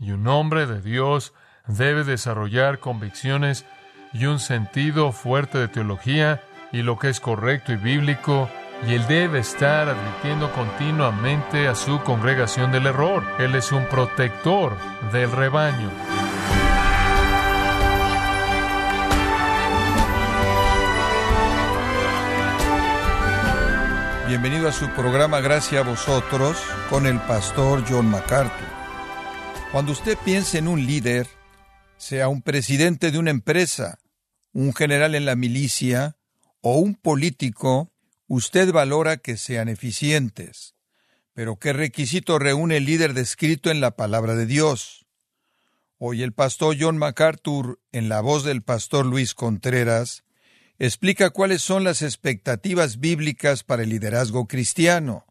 Y un hombre de Dios debe desarrollar convicciones y un sentido fuerte de teología y lo que es correcto y bíblico, y él debe estar advirtiendo continuamente a su congregación del error. Él es un protector del rebaño. Bienvenido a su programa Gracias a vosotros con el pastor John MacArthur. Cuando usted piense en un líder, sea un presidente de una empresa, un general en la milicia o un político, usted valora que sean eficientes. Pero ¿qué requisito reúne el líder descrito en la palabra de Dios? Hoy el pastor John MacArthur, en la voz del pastor Luis Contreras, explica cuáles son las expectativas bíblicas para el liderazgo cristiano.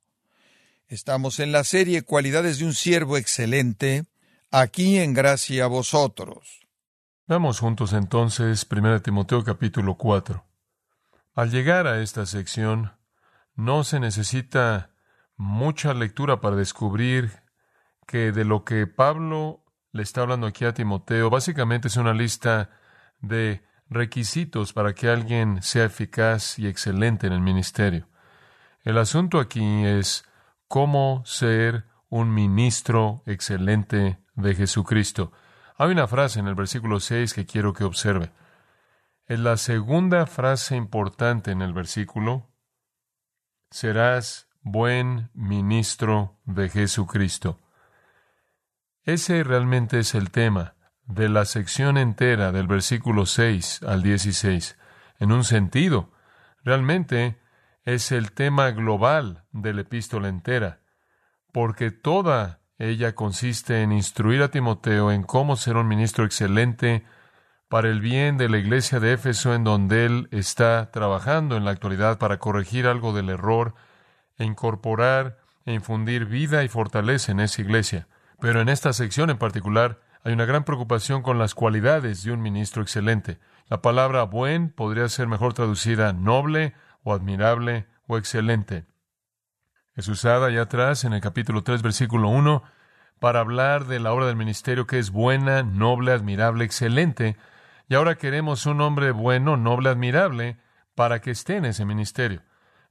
Estamos en la serie Cualidades de un siervo excelente, aquí en gracia a vosotros. Veamos juntos entonces 1 Timoteo capítulo 4. Al llegar a esta sección, no se necesita mucha lectura para descubrir que de lo que Pablo le está hablando aquí a Timoteo, básicamente es una lista de requisitos para que alguien sea eficaz y excelente en el ministerio. El asunto aquí es cómo ser un ministro excelente de Jesucristo. Hay una frase en el versículo 6 que quiero que observe. Es la segunda frase importante en el versículo. Serás buen ministro de Jesucristo. Ese realmente es el tema de la sección entera del versículo 6 al 16. En un sentido, realmente es el tema global de la epístola entera, porque toda ella consiste en instruir a Timoteo en cómo ser un ministro excelente para el bien de la iglesia de Éfeso en donde él está trabajando en la actualidad para corregir algo del error e incorporar e infundir vida y fortaleza en esa iglesia. Pero en esta sección en particular, hay una gran preocupación con las cualidades de un ministro excelente. La palabra buen podría ser mejor traducida noble o admirable o excelente. Es usada allá atrás en el capítulo 3, versículo 1, para hablar de la obra del ministerio que es buena, noble, admirable, excelente. Y ahora queremos un hombre bueno, noble, admirable, para que esté en ese ministerio.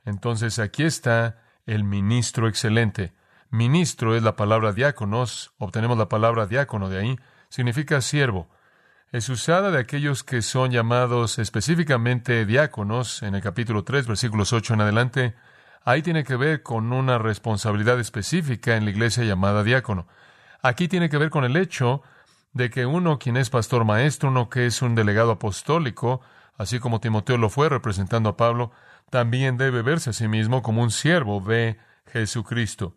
Entonces aquí está el ministro excelente. Ministro es la palabra diáconos, obtenemos la palabra diácono de ahí, significa siervo. Es usada de aquellos que son llamados específicamente diáconos en el capítulo 3, versículos 8 en adelante. Ahí tiene que ver con una responsabilidad específica en la iglesia llamada diácono. Aquí tiene que ver con el hecho de que uno quien es pastor maestro, uno que es un delegado apostólico, así como Timoteo lo fue representando a Pablo, también debe verse a sí mismo como un siervo de Jesucristo.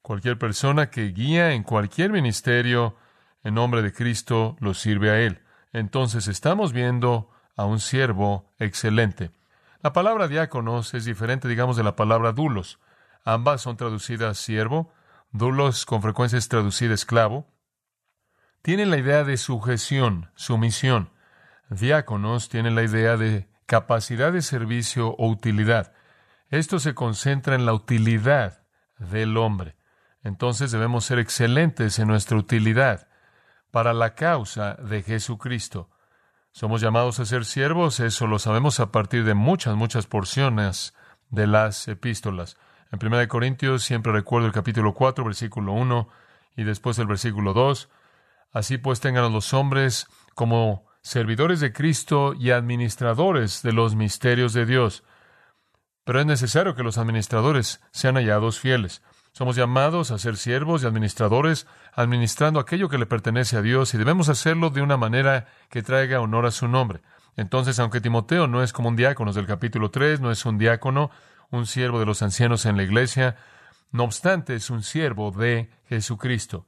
Cualquier persona que guía en cualquier ministerio en nombre de Cristo lo sirve a Él. Entonces estamos viendo a un siervo excelente. La palabra diáconos es diferente, digamos, de la palabra dulos. Ambas son traducidas siervo. Dulos con frecuencia es traducida esclavo. Tienen la idea de sujeción, sumisión. Diáconos tienen la idea de capacidad de servicio o utilidad. Esto se concentra en la utilidad del hombre entonces debemos ser excelentes en nuestra utilidad para la causa de Jesucristo. Somos llamados a ser siervos, eso lo sabemos a partir de muchas, muchas porciones de las epístolas. En 1 Corintios siempre recuerdo el capítulo 4, versículo 1 y después el versículo 2. Así pues tengan a los hombres como servidores de Cristo y administradores de los misterios de Dios. Pero es necesario que los administradores sean hallados fieles. Somos llamados a ser siervos y administradores, administrando aquello que le pertenece a Dios, y debemos hacerlo de una manera que traiga honor a su nombre. Entonces, aunque Timoteo no es como un diácono del capítulo 3, no es un diácono, un siervo de los ancianos en la iglesia, no obstante, es un siervo de Jesucristo.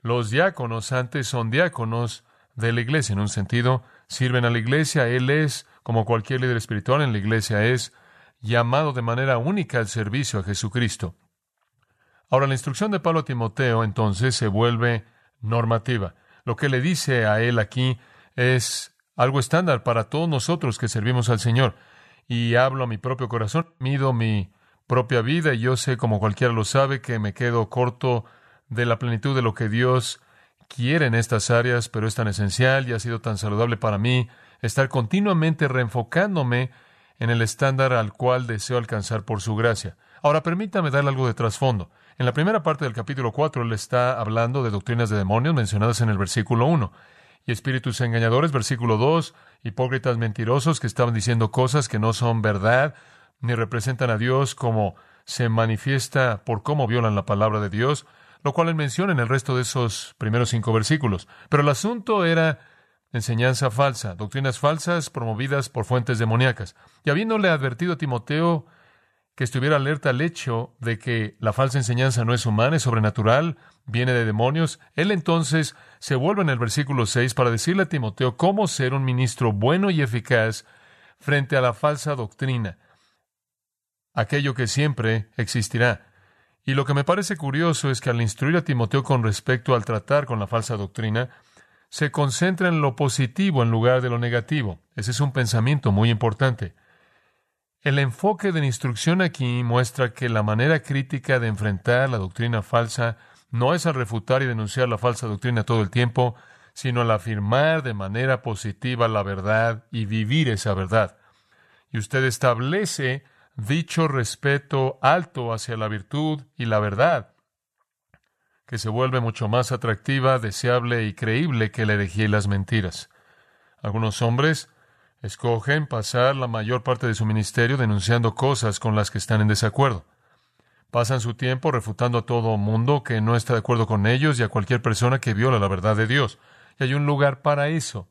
Los diáconos antes son diáconos de la iglesia, en un sentido, sirven a la iglesia, él es, como cualquier líder espiritual en la iglesia, es llamado de manera única al servicio a Jesucristo. Ahora, la instrucción de Pablo a Timoteo entonces se vuelve normativa. Lo que le dice a él aquí es algo estándar para todos nosotros que servimos al Señor. Y hablo a mi propio corazón, mido mi propia vida y yo sé, como cualquiera lo sabe, que me quedo corto de la plenitud de lo que Dios quiere en estas áreas, pero es tan esencial y ha sido tan saludable para mí estar continuamente reenfocándome en el estándar al cual deseo alcanzar por su gracia. Ahora permítame darle algo de trasfondo. En la primera parte del capítulo 4 él está hablando de doctrinas de demonios mencionadas en el versículo 1 y espíritus engañadores, versículo 2, hipócritas mentirosos que estaban diciendo cosas que no son verdad, ni representan a Dios como se manifiesta por cómo violan la palabra de Dios, lo cual él menciona en el resto de esos primeros cinco versículos. Pero el asunto era enseñanza falsa, doctrinas falsas promovidas por fuentes demoníacas. Y habiéndole advertido a Timoteo que estuviera alerta al hecho de que la falsa enseñanza no es humana, es sobrenatural, viene de demonios, él entonces se vuelve en el versículo 6 para decirle a Timoteo cómo ser un ministro bueno y eficaz frente a la falsa doctrina, aquello que siempre existirá. Y lo que me parece curioso es que al instruir a Timoteo con respecto al tratar con la falsa doctrina, se concentra en lo positivo en lugar de lo negativo. Ese es un pensamiento muy importante. El enfoque de la instrucción aquí muestra que la manera crítica de enfrentar la doctrina falsa no es al refutar y denunciar la falsa doctrina todo el tiempo, sino al afirmar de manera positiva la verdad y vivir esa verdad. Y usted establece dicho respeto alto hacia la virtud y la verdad, que se vuelve mucho más atractiva, deseable y creíble que la herejía y las mentiras. Algunos hombres Escogen pasar la mayor parte de su ministerio denunciando cosas con las que están en desacuerdo. Pasan su tiempo refutando a todo mundo que no está de acuerdo con ellos y a cualquier persona que viola la verdad de Dios. Y hay un lugar para eso.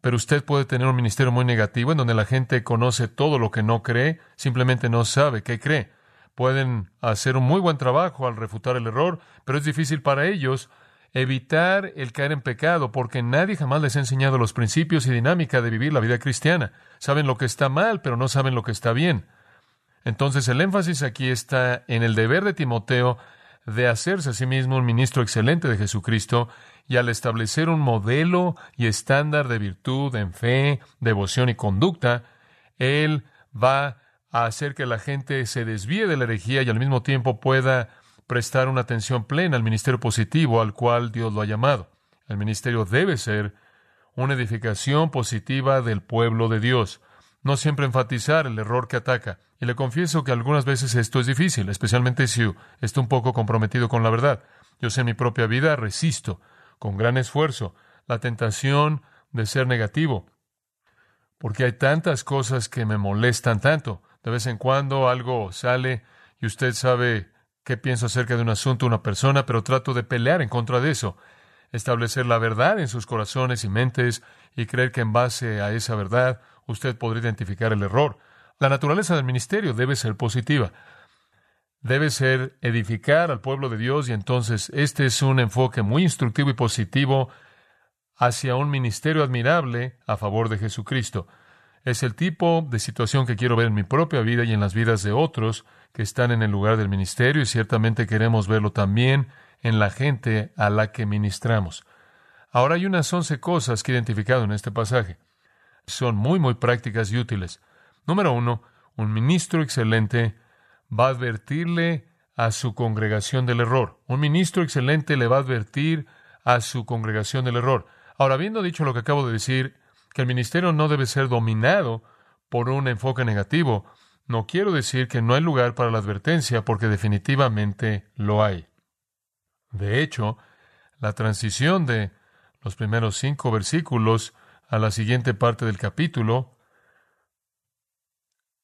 Pero usted puede tener un ministerio muy negativo en donde la gente conoce todo lo que no cree, simplemente no sabe qué cree. Pueden hacer un muy buen trabajo al refutar el error, pero es difícil para ellos evitar el caer en pecado, porque nadie jamás les ha enseñado los principios y dinámica de vivir la vida cristiana. Saben lo que está mal, pero no saben lo que está bien. Entonces el énfasis aquí está en el deber de Timoteo de hacerse a sí mismo un ministro excelente de Jesucristo y al establecer un modelo y estándar de virtud en fe, devoción y conducta, él va a hacer que la gente se desvíe de la herejía y al mismo tiempo pueda prestar una atención plena al ministerio positivo al cual Dios lo ha llamado. El ministerio debe ser una edificación positiva del pueblo de Dios, no siempre enfatizar el error que ataca. Y le confieso que algunas veces esto es difícil, especialmente si está un poco comprometido con la verdad. Yo sé en mi propia vida resisto con gran esfuerzo la tentación de ser negativo, porque hay tantas cosas que me molestan tanto. De vez en cuando algo sale y usted sabe qué pienso acerca de un asunto, una persona, pero trato de pelear en contra de eso, establecer la verdad en sus corazones y mentes y creer que en base a esa verdad usted podrá identificar el error. La naturaleza del ministerio debe ser positiva. Debe ser edificar al pueblo de Dios y entonces este es un enfoque muy instructivo y positivo hacia un ministerio admirable a favor de Jesucristo. Es el tipo de situación que quiero ver en mi propia vida y en las vidas de otros que están en el lugar del ministerio y ciertamente queremos verlo también en la gente a la que ministramos. Ahora hay unas once cosas que he identificado en este pasaje. Son muy, muy prácticas y útiles. Número uno, un ministro excelente va a advertirle a su congregación del error. Un ministro excelente le va a advertir a su congregación del error. Ahora, habiendo dicho lo que acabo de decir, que el ministerio no debe ser dominado por un enfoque negativo, no quiero decir que no hay lugar para la advertencia, porque definitivamente lo hay. De hecho, la transición de los primeros cinco versículos a la siguiente parte del capítulo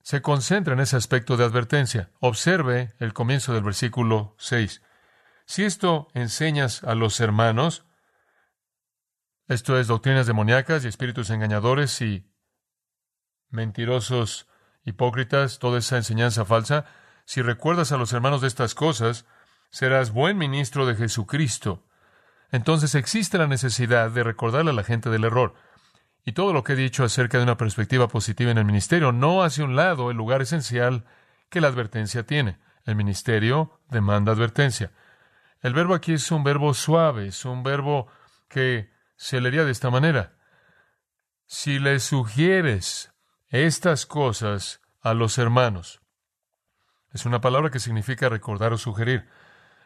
se concentra en ese aspecto de advertencia. Observe el comienzo del versículo 6. Si esto enseñas a los hermanos, esto es doctrinas demoníacas y espíritus engañadores y mentirosos hipócritas, toda esa enseñanza falsa, si recuerdas a los hermanos de estas cosas, serás buen ministro de Jesucristo. Entonces existe la necesidad de recordarle a la gente del error. Y todo lo que he dicho acerca de una perspectiva positiva en el ministerio no hace un lado el lugar esencial que la advertencia tiene. El ministerio demanda advertencia. El verbo aquí es un verbo suave, es un verbo que se leería de esta manera. Si le sugieres estas cosas a los hermanos, es una palabra que significa recordar o sugerir.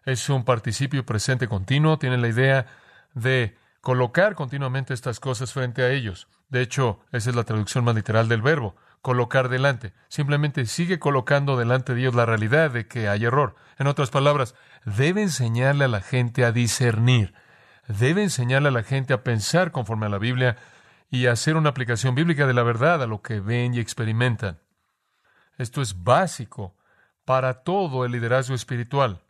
Es un participio presente continuo, tiene la idea de colocar continuamente estas cosas frente a ellos. De hecho, esa es la traducción más literal del verbo, colocar delante. Simplemente sigue colocando delante de Dios la realidad de que hay error. En otras palabras, debe enseñarle a la gente a discernir, debe enseñarle a la gente a pensar conforme a la Biblia y hacer una aplicación bíblica de la verdad a lo que ven y experimentan. Esto es básico para todo el liderazgo espiritual.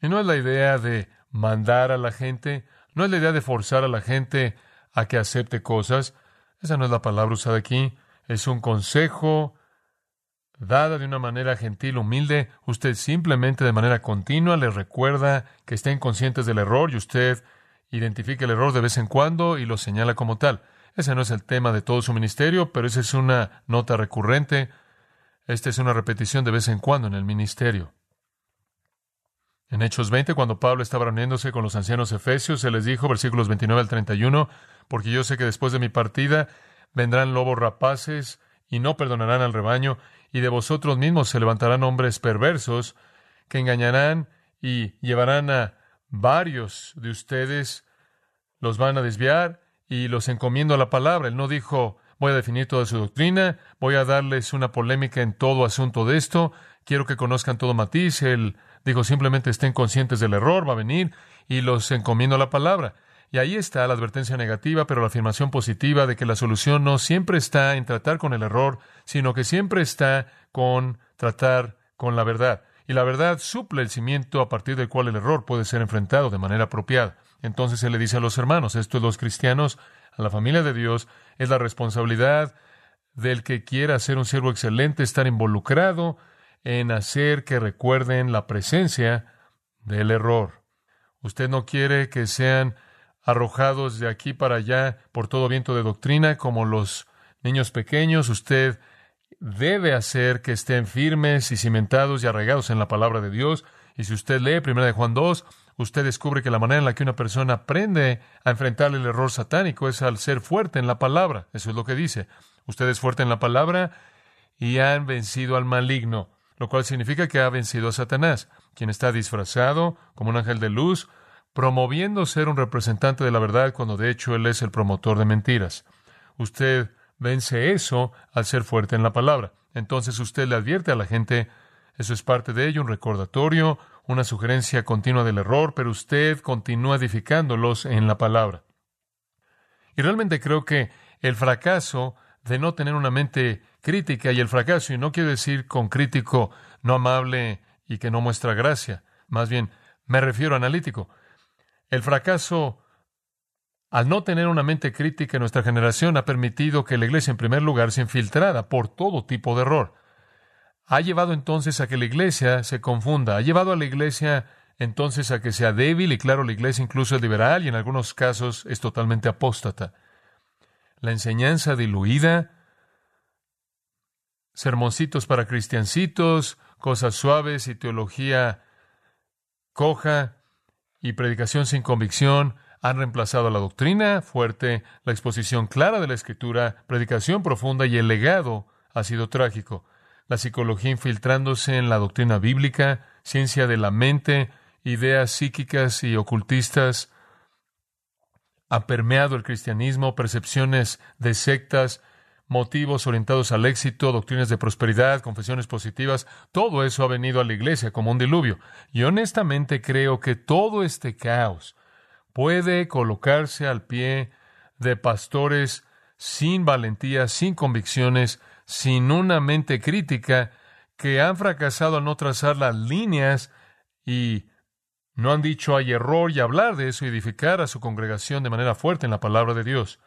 Y no es la idea de mandar a la gente, no es la idea de forzar a la gente a que acepte cosas. Esa no es la palabra usada aquí. Es un consejo dada de una manera gentil, humilde. Usted simplemente de manera continua les recuerda que estén conscientes del error y usted identifica el error de vez en cuando y lo señala como tal. Ese no es el tema de todo su ministerio, pero esa es una nota recurrente. Esta es una repetición de vez en cuando en el ministerio. En Hechos 20, cuando Pablo estaba reuniéndose con los ancianos efesios, se les dijo, versículos 29 al 31, porque yo sé que después de mi partida vendrán lobos rapaces y no perdonarán al rebaño, y de vosotros mismos se levantarán hombres perversos que engañarán y llevarán a varios de ustedes, los van a desviar y los encomiendo a la palabra. Él no dijo, voy a definir toda su doctrina, voy a darles una polémica en todo asunto de esto, quiero que conozcan todo matiz. Él dijo simplemente estén conscientes del error, va a venir y los encomiendo a la palabra. Y ahí está la advertencia negativa, pero la afirmación positiva de que la solución no siempre está en tratar con el error, sino que siempre está con tratar con la verdad. Y la verdad suple el cimiento a partir del cual el error puede ser enfrentado de manera apropiada. Entonces se le dice a los hermanos, esto es los cristianos, a la familia de Dios, es la responsabilidad del que quiera ser un siervo excelente, estar involucrado en hacer que recuerden la presencia del error. Usted no quiere que sean arrojados de aquí para allá por todo viento de doctrina como los niños pequeños. Usted debe hacer que estén firmes y cimentados y arraigados en la palabra de Dios. Y si usted lee 1 de Juan 2, usted descubre que la manera en la que una persona aprende a enfrentar el error satánico es al ser fuerte en la palabra. Eso es lo que dice. Usted es fuerte en la palabra y han vencido al maligno lo cual significa que ha vencido a Satanás, quien está disfrazado como un ángel de luz, promoviendo ser un representante de la verdad cuando de hecho él es el promotor de mentiras. Usted vence eso al ser fuerte en la palabra. Entonces usted le advierte a la gente, eso es parte de ello, un recordatorio, una sugerencia continua del error, pero usted continúa edificándolos en la palabra. Y realmente creo que el fracaso de no tener una mente crítica y el fracaso, y no quiero decir con crítico no amable y que no muestra gracia, más bien me refiero a analítico. El fracaso, al no tener una mente crítica en nuestra generación, ha permitido que la iglesia, en primer lugar, se infiltrara por todo tipo de error. Ha llevado entonces a que la iglesia se confunda, ha llevado a la iglesia entonces a que sea débil, y claro, la iglesia incluso es liberal y en algunos casos es totalmente apóstata. La enseñanza diluida, sermoncitos para cristiancitos, cosas suaves y teología coja y predicación sin convicción han reemplazado la doctrina fuerte, la exposición clara de la escritura, predicación profunda y el legado ha sido trágico. La psicología infiltrándose en la doctrina bíblica, ciencia de la mente, ideas psíquicas y ocultistas, ha permeado el cristianismo, percepciones de sectas, motivos orientados al éxito, doctrinas de prosperidad, confesiones positivas, todo eso ha venido a la iglesia como un diluvio. Y honestamente creo que todo este caos puede colocarse al pie de pastores sin valentía, sin convicciones, sin una mente crítica, que han fracasado al no trazar las líneas y no han dicho hay error y hablar de eso y edificar a su congregación de manera fuerte en la palabra de Dios.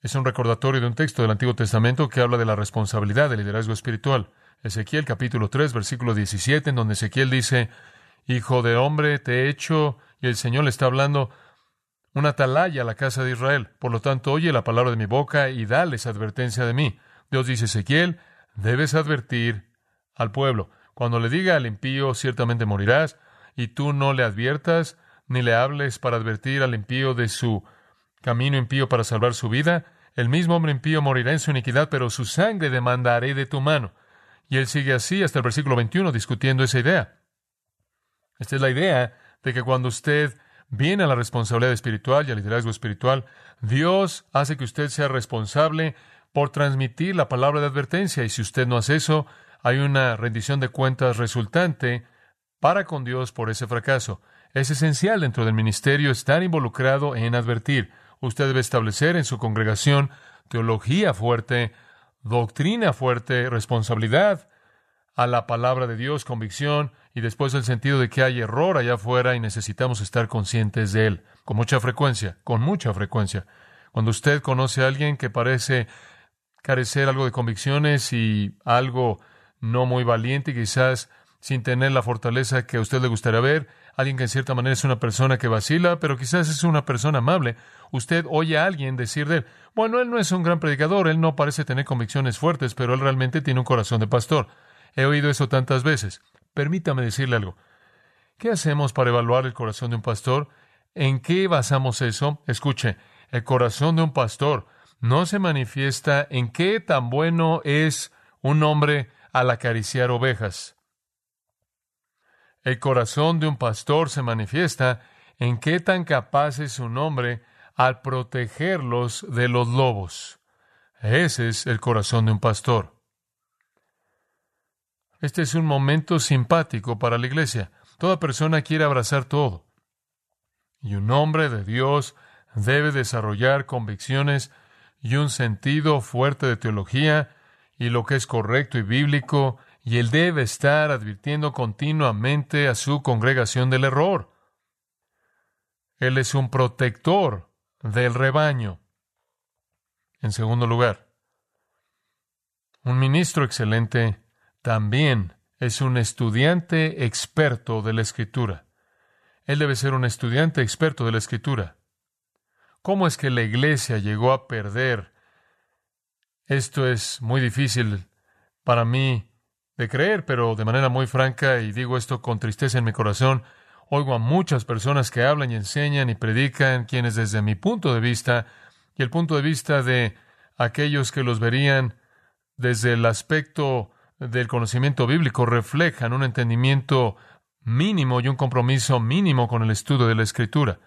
Es un recordatorio de un texto del Antiguo Testamento que habla de la responsabilidad del liderazgo espiritual. Ezequiel capítulo 3, versículo 17, en donde Ezequiel dice, Hijo de hombre, te he hecho, y el Señor le está hablando, una atalaya a la casa de Israel. Por lo tanto, oye la palabra de mi boca y dales advertencia de mí. Dios dice, Ezequiel, debes advertir al pueblo. Cuando le diga al impío, ciertamente morirás, y tú no le adviertas, ni le hables para advertir al impío de su camino impío para salvar su vida, el mismo hombre impío morirá en su iniquidad, pero su sangre demandaré de tu mano. Y él sigue así hasta el versículo 21 discutiendo esa idea. Esta es la idea de que cuando usted viene a la responsabilidad espiritual y al liderazgo espiritual, Dios hace que usted sea responsable por transmitir la palabra de advertencia. Y si usted no hace eso, hay una rendición de cuentas resultante para con Dios por ese fracaso. Es esencial dentro del ministerio estar involucrado en advertir. Usted debe establecer en su congregación teología fuerte, doctrina fuerte, responsabilidad a la palabra de Dios, convicción y después el sentido de que hay error allá afuera y necesitamos estar conscientes de él con mucha frecuencia, con mucha frecuencia. Cuando usted conoce a alguien que parece carecer algo de convicciones y algo no muy valiente, quizás sin tener la fortaleza que a usted le gustaría ver, alguien que en cierta manera es una persona que vacila, pero quizás es una persona amable. Usted oye a alguien decir de él, bueno, él no es un gran predicador, él no parece tener convicciones fuertes, pero él realmente tiene un corazón de pastor. He oído eso tantas veces. Permítame decirle algo. ¿Qué hacemos para evaluar el corazón de un pastor? ¿En qué basamos eso? Escuche, el corazón de un pastor no se manifiesta en qué tan bueno es un hombre al acariciar ovejas. El corazón de un pastor se manifiesta en qué tan capaz es un hombre al protegerlos de los lobos. Ese es el corazón de un pastor. Este es un momento simpático para la iglesia. Toda persona quiere abrazar todo. Y un hombre de Dios debe desarrollar convicciones y un sentido fuerte de teología y lo que es correcto y bíblico, y él debe estar advirtiendo continuamente a su congregación del error. Él es un protector del rebaño. En segundo lugar, un ministro excelente también es un estudiante experto de la escritura. Él debe ser un estudiante experto de la escritura. ¿Cómo es que la iglesia llegó a perder esto es muy difícil para mí de creer, pero de manera muy franca, y digo esto con tristeza en mi corazón, oigo a muchas personas que hablan y enseñan y predican, quienes desde mi punto de vista y el punto de vista de aquellos que los verían desde el aspecto del conocimiento bíblico, reflejan un entendimiento mínimo y un compromiso mínimo con el estudio de la Escritura.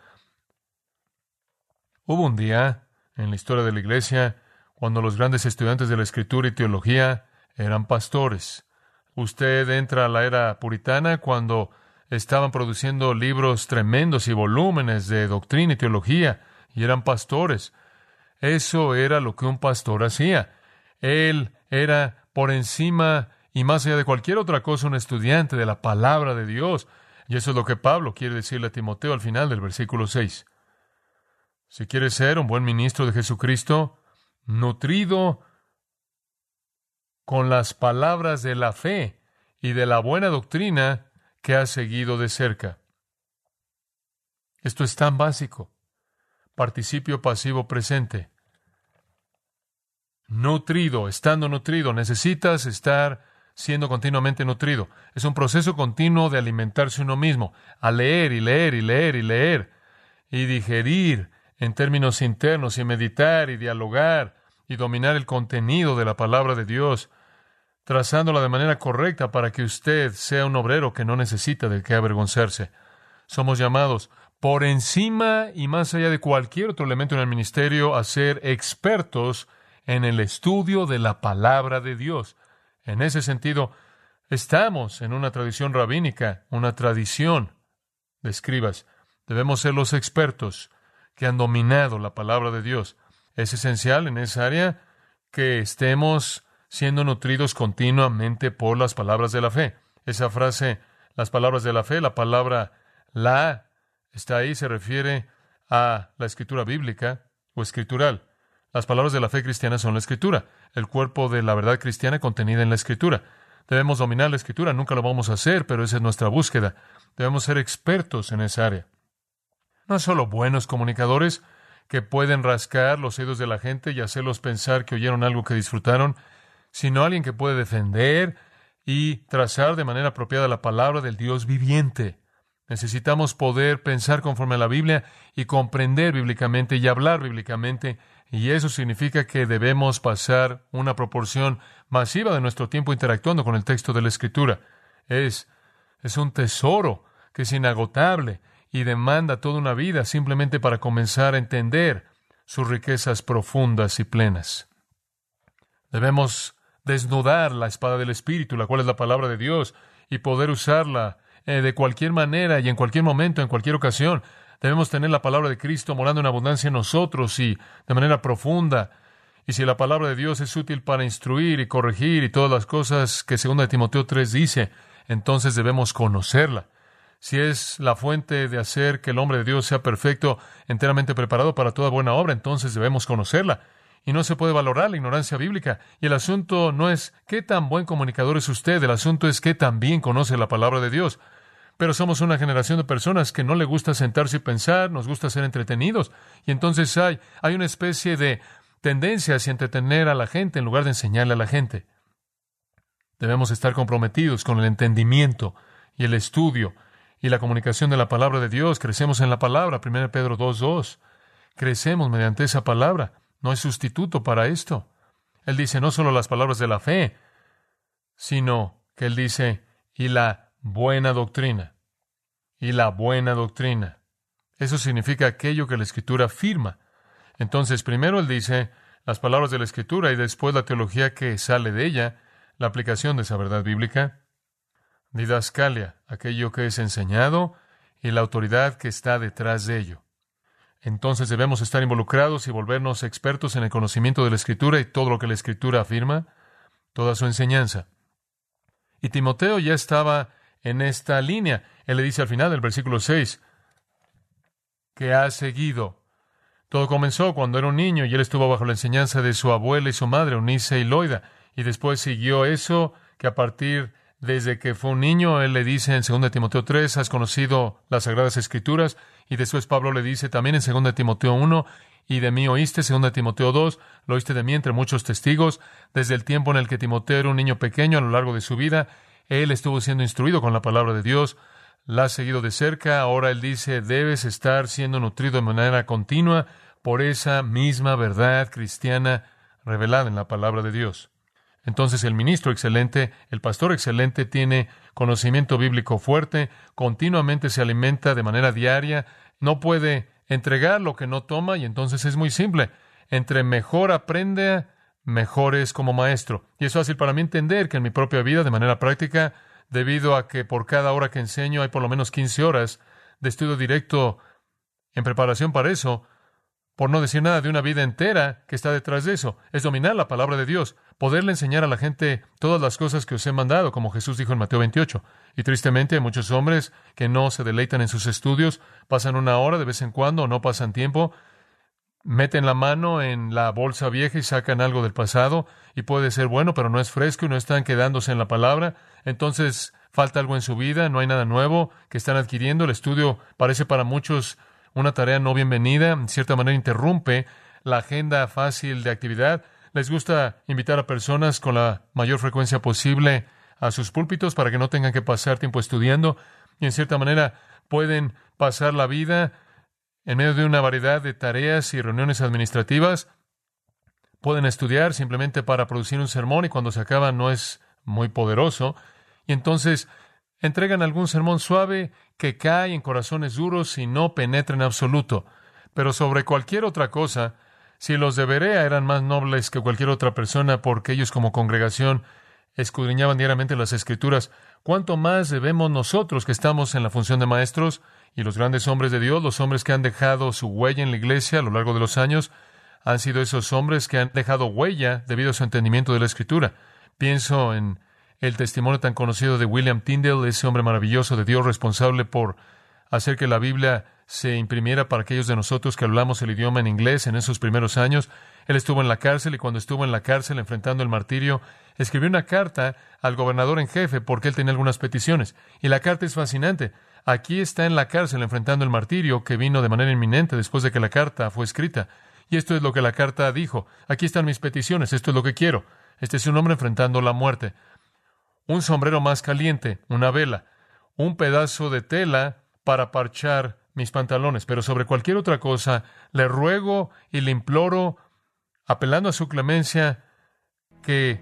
Hubo un día en la historia de la Iglesia cuando los grandes estudiantes de la escritura y teología eran pastores. Usted entra a la era puritana cuando estaban produciendo libros tremendos y volúmenes de doctrina y teología, y eran pastores. Eso era lo que un pastor hacía. Él era por encima y más allá de cualquier otra cosa un estudiante de la palabra de Dios. Y eso es lo que Pablo quiere decirle a Timoteo al final del versículo 6. Si quiere ser un buen ministro de Jesucristo, nutrido con las palabras de la fe y de la buena doctrina que ha seguido de cerca. Esto es tan básico. Participio pasivo presente. Nutrido, estando nutrido, necesitas estar siendo continuamente nutrido. Es un proceso continuo de alimentarse uno mismo, a leer y leer y leer y leer, y digerir en términos internos y meditar y dialogar y dominar el contenido de la palabra de Dios, trazándola de manera correcta para que usted sea un obrero que no necesita de qué avergonzarse. Somos llamados por encima y más allá de cualquier otro elemento en el ministerio a ser expertos en el estudio de la palabra de Dios. En ese sentido, estamos en una tradición rabínica, una tradición de escribas. Debemos ser los expertos que han dominado la palabra de Dios. Es esencial en esa área que estemos siendo nutridos continuamente por las palabras de la fe. Esa frase, las palabras de la fe, la palabra la está ahí, se refiere a la escritura bíblica o escritural. Las palabras de la fe cristiana son la escritura, el cuerpo de la verdad cristiana contenida en la escritura. Debemos dominar la escritura, nunca lo vamos a hacer, pero esa es nuestra búsqueda. Debemos ser expertos en esa área no solo buenos comunicadores que pueden rascar los oídos de la gente y hacerlos pensar que oyeron algo que disfrutaron, sino alguien que puede defender y trazar de manera apropiada la palabra del Dios viviente. Necesitamos poder pensar conforme a la Biblia y comprender bíblicamente y hablar bíblicamente, y eso significa que debemos pasar una proporción masiva de nuestro tiempo interactuando con el texto de la Escritura. Es, es un tesoro que es inagotable y demanda toda una vida simplemente para comenzar a entender sus riquezas profundas y plenas. Debemos desnudar la espada del Espíritu, la cual es la palabra de Dios, y poder usarla eh, de cualquier manera y en cualquier momento, en cualquier ocasión. Debemos tener la palabra de Cristo morando en abundancia en nosotros y de manera profunda. Y si la palabra de Dios es útil para instruir y corregir y todas las cosas que 2 Timoteo 3 dice, entonces debemos conocerla. Si es la fuente de hacer que el hombre de Dios sea perfecto, enteramente preparado para toda buena obra, entonces debemos conocerla y no se puede valorar la ignorancia bíblica. Y el asunto no es qué tan buen comunicador es usted, el asunto es qué tan bien conoce la palabra de Dios. Pero somos una generación de personas que no le gusta sentarse y pensar, nos gusta ser entretenidos. Y entonces hay, hay una especie de tendencia hacia entretener a la gente en lugar de enseñarle a la gente. Debemos estar comprometidos con el entendimiento y el estudio y la comunicación de la palabra de Dios. Crecemos en la palabra, 1 Pedro 2.2. Crecemos mediante esa palabra. No hay sustituto para esto. Él dice no solo las palabras de la fe, sino que él dice, y la buena doctrina. Y la buena doctrina. Eso significa aquello que la Escritura afirma. Entonces, primero él dice las palabras de la Escritura y después la teología que sale de ella, la aplicación de esa verdad bíblica. Didascalia, aquello que es enseñado y la autoridad que está detrás de ello. Entonces debemos estar involucrados y volvernos expertos en el conocimiento de la Escritura y todo lo que la Escritura afirma, toda su enseñanza. Y Timoteo ya estaba en esta línea. Él le dice al final del versículo 6 que ha seguido. Todo comenzó cuando era un niño y él estuvo bajo la enseñanza de su abuela y su madre, Unice y Loida, y después siguió eso que a partir desde que fue un niño, él le dice en 2 Timoteo 3, has conocido las Sagradas Escrituras, y después Pablo le dice también en 2 Timoteo 1, y de mí oíste, 2 Timoteo 2, lo oíste de mí entre muchos testigos, desde el tiempo en el que Timoteo era un niño pequeño a lo largo de su vida, él estuvo siendo instruido con la palabra de Dios, la ha seguido de cerca, ahora él dice, debes estar siendo nutrido de manera continua por esa misma verdad cristiana revelada en la palabra de Dios. Entonces el ministro excelente, el pastor excelente tiene conocimiento bíblico fuerte, continuamente se alimenta de manera diaria, no puede entregar lo que no toma y entonces es muy simple. Entre mejor aprende, mejor es como maestro. Y es fácil para mí entender que en mi propia vida, de manera práctica, debido a que por cada hora que enseño hay por lo menos 15 horas de estudio directo en preparación para eso, por no decir nada de una vida entera que está detrás de eso, es dominar la palabra de Dios poderle enseñar a la gente todas las cosas que os he mandado, como Jesús dijo en Mateo 28. Y tristemente hay muchos hombres que no se deleitan en sus estudios, pasan una hora de vez en cuando o no pasan tiempo, meten la mano en la bolsa vieja y sacan algo del pasado, y puede ser bueno, pero no es fresco y no están quedándose en la palabra. Entonces falta algo en su vida, no hay nada nuevo que están adquiriendo. El estudio parece para muchos una tarea no bienvenida, en cierta manera interrumpe la agenda fácil de actividad les gusta invitar a personas con la mayor frecuencia posible a sus púlpitos para que no tengan que pasar tiempo estudiando y en cierta manera pueden pasar la vida en medio de una variedad de tareas y reuniones administrativas. Pueden estudiar simplemente para producir un sermón y cuando se acaba no es muy poderoso. Y entonces entregan algún sermón suave que cae en corazones duros y no penetra en absoluto. Pero sobre cualquier otra cosa, si los de Berea eran más nobles que cualquier otra persona porque ellos como congregación escudriñaban diariamente las escrituras, ¿cuánto más debemos nosotros que estamos en la función de maestros y los grandes hombres de Dios, los hombres que han dejado su huella en la iglesia a lo largo de los años, han sido esos hombres que han dejado huella debido a su entendimiento de la escritura? Pienso en el testimonio tan conocido de William Tyndale, ese hombre maravilloso de Dios responsable por hacer que la Biblia se imprimiera para aquellos de nosotros que hablamos el idioma en inglés en esos primeros años. Él estuvo en la cárcel y cuando estuvo en la cárcel enfrentando el martirio, escribió una carta al gobernador en jefe porque él tenía algunas peticiones. Y la carta es fascinante. Aquí está en la cárcel enfrentando el martirio que vino de manera inminente después de que la carta fue escrita. Y esto es lo que la carta dijo. Aquí están mis peticiones, esto es lo que quiero. Este es un hombre enfrentando la muerte. Un sombrero más caliente, una vela, un pedazo de tela para parchar mis pantalones, pero sobre cualquier otra cosa, le ruego y le imploro, apelando a su clemencia, que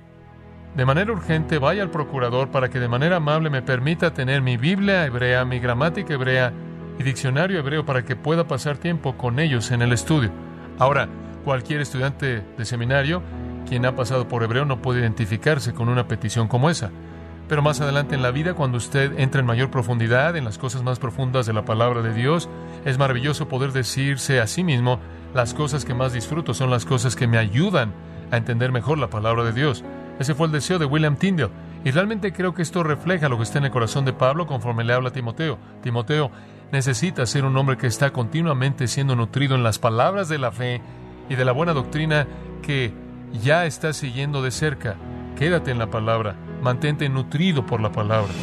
de manera urgente vaya al procurador para que de manera amable me permita tener mi Biblia hebrea, mi gramática hebrea y diccionario hebreo para que pueda pasar tiempo con ellos en el estudio. Ahora, cualquier estudiante de seminario, quien ha pasado por hebreo, no puede identificarse con una petición como esa. Pero más adelante en la vida, cuando usted entra en mayor profundidad en las cosas más profundas de la palabra de Dios, es maravilloso poder decirse a sí mismo, las cosas que más disfruto son las cosas que me ayudan a entender mejor la palabra de Dios. Ese fue el deseo de William Tyndale. Y realmente creo que esto refleja lo que está en el corazón de Pablo conforme le habla a Timoteo. Timoteo necesita ser un hombre que está continuamente siendo nutrido en las palabras de la fe y de la buena doctrina que ya está siguiendo de cerca. Quédate en la palabra, mantente nutrido por la palabra.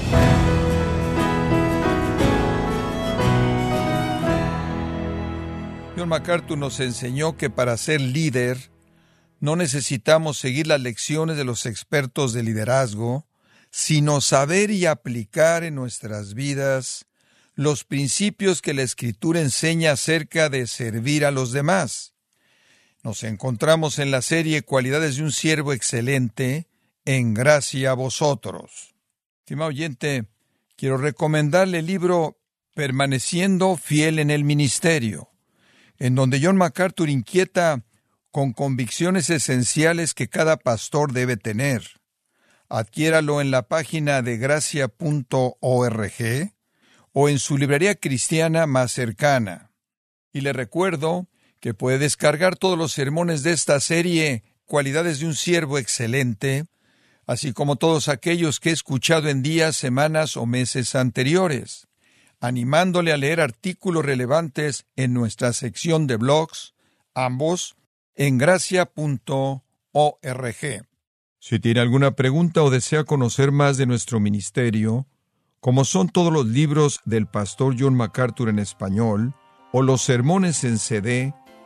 John MacArthur nos enseñó que para ser líder no necesitamos seguir las lecciones de los expertos de liderazgo, sino saber y aplicar en nuestras vidas los principios que la Escritura enseña acerca de servir a los demás. Nos encontramos en la serie Cualidades de un siervo excelente, en gracia a vosotros. Estimado oyente, quiero recomendarle el libro Permaneciendo fiel en el ministerio, en donde John MacArthur inquieta con convicciones esenciales que cada pastor debe tener. Adquiéralo en la página de gracia.org o en su librería cristiana más cercana. Y le recuerdo que puede descargar todos los sermones de esta serie Cualidades de un siervo excelente, así como todos aquellos que he escuchado en días, semanas o meses anteriores, animándole a leer artículos relevantes en nuestra sección de blogs, ambos en gracia.org. Si tiene alguna pregunta o desea conocer más de nuestro ministerio, como son todos los libros del pastor John MacArthur en español, o los sermones en CD,